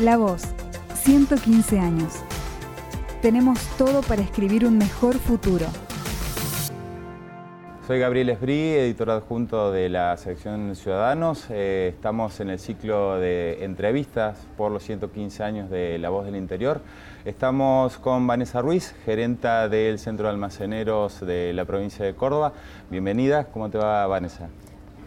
La Voz, 115 años. Tenemos todo para escribir un mejor futuro. Soy Gabriel Esbrí, editor adjunto de la sección Ciudadanos. Eh, estamos en el ciclo de entrevistas por los 115 años de La Voz del Interior. Estamos con Vanessa Ruiz, gerenta del Centro de Almaceneros de la provincia de Córdoba. Bienvenida, ¿cómo te va Vanessa?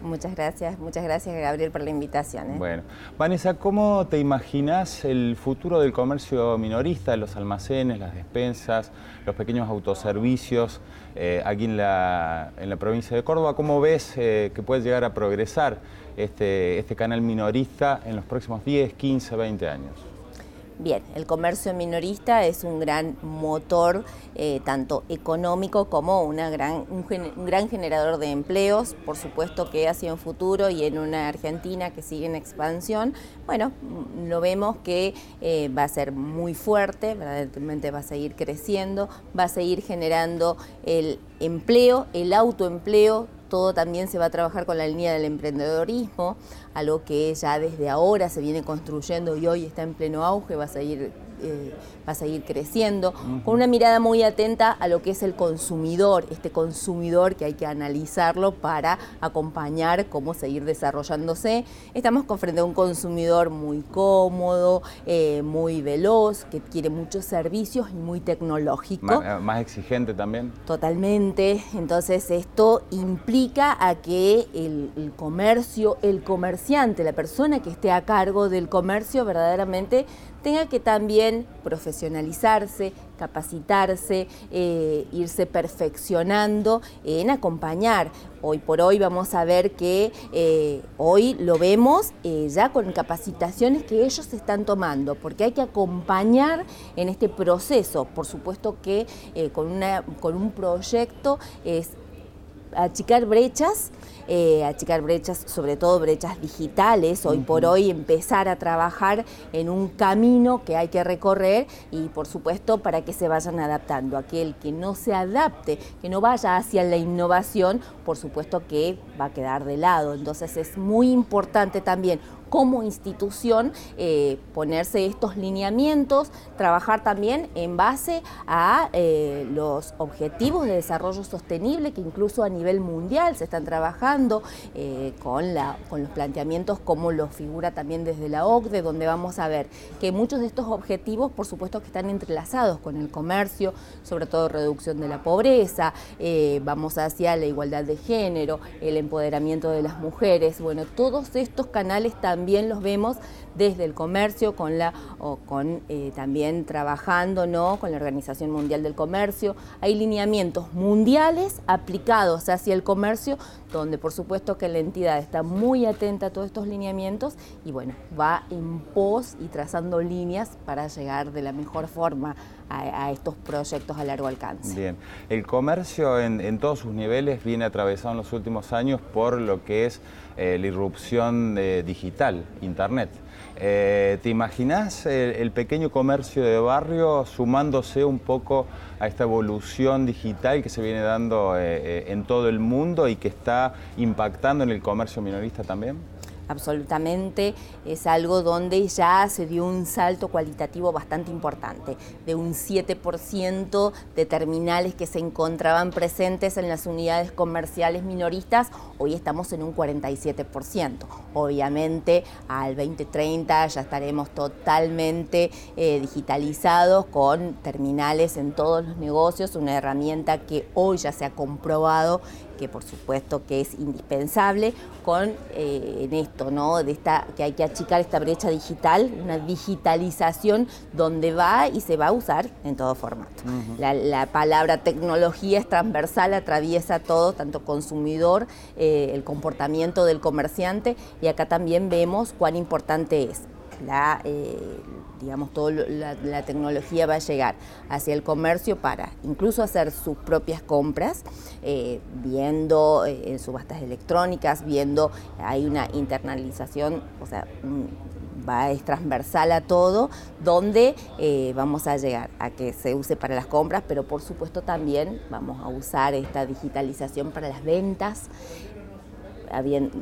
Muchas gracias, muchas gracias Gabriel por la invitación. ¿eh? Bueno, Vanessa, ¿cómo te imaginas el futuro del comercio minorista, los almacenes, las despensas, los pequeños autoservicios eh, aquí en la, en la, provincia de Córdoba? ¿Cómo ves eh, que puede llegar a progresar este, este canal minorista en los próximos 10, 15, 20 años? Bien, el comercio minorista es un gran motor, eh, tanto económico como una gran, un, gran generador de empleos, por supuesto que hacia un futuro y en una Argentina que sigue en expansión, bueno, lo vemos que eh, va a ser muy fuerte, verdaderamente va a seguir creciendo, va a seguir generando el empleo, el autoempleo, todo también se va a trabajar con la línea del emprendedorismo, algo que ya desde ahora se viene construyendo y hoy está en pleno auge, va a seguir eh, va a seguir creciendo, con una mirada muy atenta a lo que es el consumidor, este consumidor que hay que analizarlo para acompañar cómo seguir desarrollándose. Estamos con frente a un consumidor muy cómodo, eh, muy veloz, que quiere muchos servicios y muy tecnológico. Más, exigente también. Totalmente. Entonces esto implica a que el, el comercio, el comerciante, la persona que esté a cargo del comercio verdaderamente tenga que también profesionalizarse, capacitarse, eh, irse perfeccionando en acompañar. Hoy por hoy vamos a ver que eh, hoy lo vemos eh, ya con capacitaciones que ellos están tomando, porque hay que acompañar en este proceso. Por supuesto que con, una, con un proyecto es achicar brechas eh, achicar brechas, sobre todo brechas digitales, hoy por hoy empezar a trabajar en un camino que hay que recorrer y por supuesto para que se vayan adaptando. Aquel que no se adapte, que no vaya hacia la innovación, por supuesto que va a quedar de lado. Entonces es muy importante también como institución eh, ponerse estos lineamientos, trabajar también en base a eh, los objetivos de desarrollo sostenible que incluso a nivel mundial se están trabajando eh, con, la, con los planteamientos como lo figura también desde la OCDE, donde vamos a ver que muchos de estos objetivos, por supuesto que están entrelazados con el comercio, sobre todo reducción de la pobreza, vamos hacia la igualdad de género, el empoderamiento de las mujeres, bueno, todos estos canales también también los vemos desde el comercio, con la, o con eh, también trabajando ¿no? con la Organización Mundial del Comercio. Hay lineamientos mundiales aplicados hacia el comercio, donde por supuesto que la entidad está muy atenta a todos estos lineamientos y bueno, va en pos y trazando líneas para llegar de la mejor forma a, estos proyectos a largo alcance. Bien, el comercio en, todos sus niveles viene atravesado en los últimos años por lo que es eh, la irrupción digital, Internet. Eh, ¿Te imaginas el, pequeño comercio de barrio sumándose un poco a esta evolución digital que se viene dando eh, en todo el mundo y que está impactando en el comercio minorista también? Absolutamente es algo donde ya se dio un salto cualitativo bastante importante, de un 7% de terminales que se encontraban presentes en las unidades comerciales minoristas, hoy estamos en un 47%. Obviamente al 2030 ya estaremos totalmente eh, digitalizados con terminales en todos los negocios, una herramienta que hoy ya se ha comprobado que por supuesto que es indispensable con eh, en esto, ¿no? De esta, que hay que achicar esta brecha digital, una digitalización donde va y se va a usar en todo formato. la, palabra tecnología es transversal, atraviesa todo, tanto consumidor, eh, el comportamiento del comerciante, y acá también vemos cuán importante es la, eh, digamos, toda la, tecnología va a llegar hacia el comercio para incluso hacer sus propias compras, eh, viendo eh, en subastas electrónicas, viendo, hay una internalización, o sea, va es transversal a todo, donde vamos a llegar a que se use para las compras, pero por supuesto también vamos a usar esta digitalización para las ventas,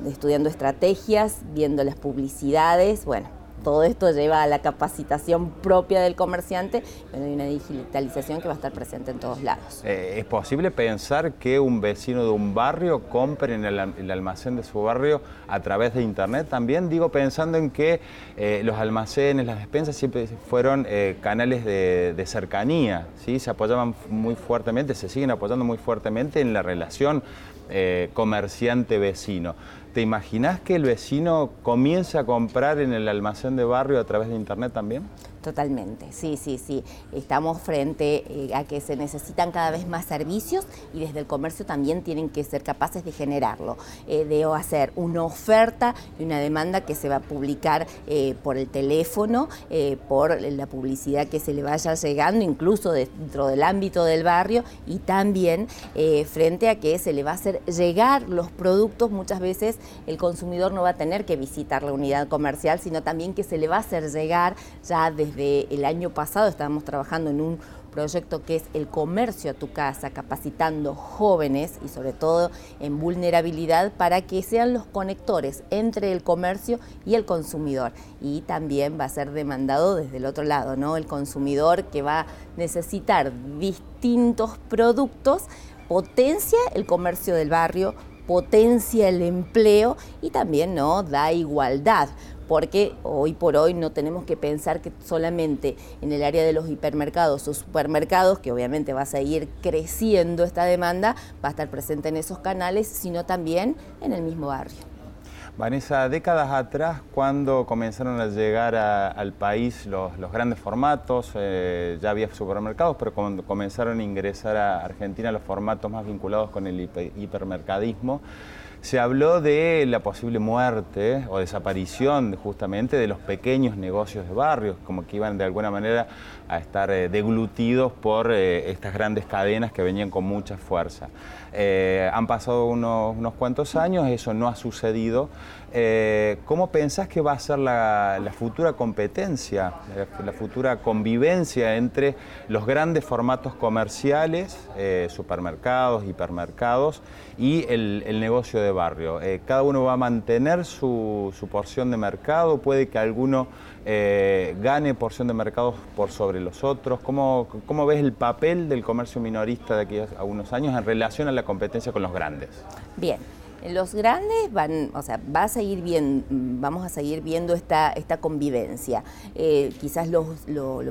estudiando estrategias, viendo las publicidades, bueno, todo esto lleva a la capacitación propia del comerciante, bueno, hay una digitalización que va a estar presente en todos lados. Eh, ¿Es posible pensar que un vecino de un barrio compre en el, almacén de su barrio a través de internet? También digo pensando en que eh, los almacenes, las despensas siempre fueron eh, canales de, de, cercanía, ¿sí? se apoyaban muy fuertemente, se siguen apoyando muy fuertemente en la relación comerciante-vecino. ¿Te imaginas que el vecino comience a comprar en el almacén de barrio a través de internet también? Totalmente, sí, sí, sí. Estamos frente eh, a que se necesitan cada vez más servicios y desde el comercio también tienen que ser capaces de generarlo, eh, de hacer una oferta y una demanda que se va a publicar eh, por el teléfono, por la publicidad que se le vaya llegando, incluso dentro del ámbito del barrio y también frente a que se le va a hacer llegar los productos. Muchas veces el consumidor no va a tener que visitar la unidad comercial, sino también que se le va a hacer llegar ya desde el año pasado estábamos trabajando en un proyecto que es el comercio a tu casa, capacitando jóvenes y sobre todo en vulnerabilidad para que sean los conectores entre el comercio y el consumidor. Y también va a ser demandado desde el otro lado, ¿no? El consumidor que va a necesitar distintos productos, potencia el comercio del barrio, potencia el empleo y también no da igualdad porque hoy por hoy no tenemos que pensar que solamente en el área de los hipermercados o supermercados, que obviamente va a seguir creciendo esta demanda, va a estar presente en esos canales, sino también en el mismo barrio. Vanessa, décadas atrás, cuando comenzaron a llegar al país los, grandes formatos, eh, ya había supermercados, pero cuando comenzaron a ingresar a Argentina los formatos más vinculados con el hipermercadismo, se habló de la posible muerte o desaparición justamente de los pequeños negocios de barrios, como que iban de alguna manera a estar eh, deglutidos por eh, estas grandes cadenas que venían con mucha fuerza. Eh, han pasado unos, cuantos años, eso no ha sucedido. ¿Cómo pensás que va a ser la, futura competencia, la, futura convivencia entre los grandes formatos comerciales, supermercados, hipermercados, y el, negocio de barrio? ¿Cada uno va a mantener su, su porción de mercado? ¿Puede que alguno gane porción de mercado por sobre los otros? ¿Cómo, ¿Cómo, ves el papel del comercio minorista de aquí a unos años en relación a la competencia con los grandes? Bien. Los grandes van, o sea, va a seguir bien, vamos a seguir viendo esta, esta convivencia. Eh, quizás lo,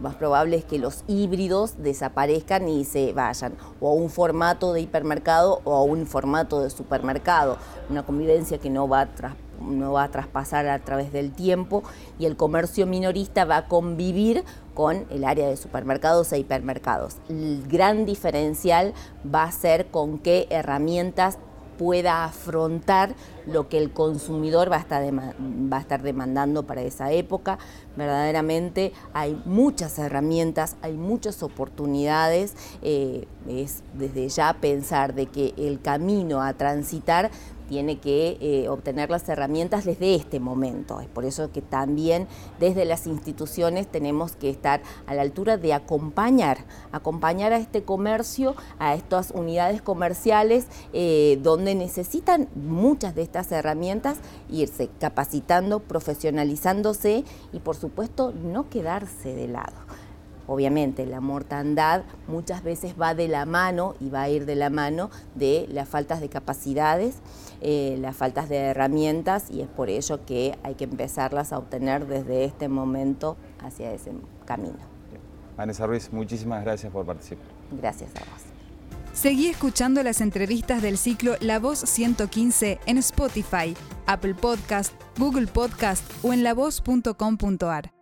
más probable es que los híbridos desaparezcan y se vayan, o a un formato de hipermercado o a un formato de supermercado. Una convivencia que no va a no va a traspasar a través del tiempo y el comercio minorista va a convivir con el área de supermercados e hipermercados. El gran diferencial va a ser con qué herramientas pueda afrontar lo que el consumidor va a, estar va a estar demandando para esa época. Verdaderamente hay muchas herramientas, hay muchas oportunidades. Eh, es desde ya pensar de que el camino a transitar tiene que eh, obtener las herramientas desde este momento. Es por eso que también desde las instituciones tenemos que estar a la altura de acompañar, acompañar a este comercio, a estas unidades comerciales eh, donde necesitan muchas de estas herramientas, irse capacitando, profesionalizándose y por supuesto no quedarse de lado. Obviamente la mortandad muchas veces va de la mano y va a ir de la mano de las faltas de capacidades, eh, las faltas de herramientas y es por ello que hay que empezarlas a obtener desde este momento hacia ese camino. Vanessa Ruiz, muchísimas gracias por participar. Gracias a vos. Seguí escuchando las entrevistas del ciclo La Voz 115 en Spotify, Apple Podcast, Google Podcast o en lavoz.com.ar.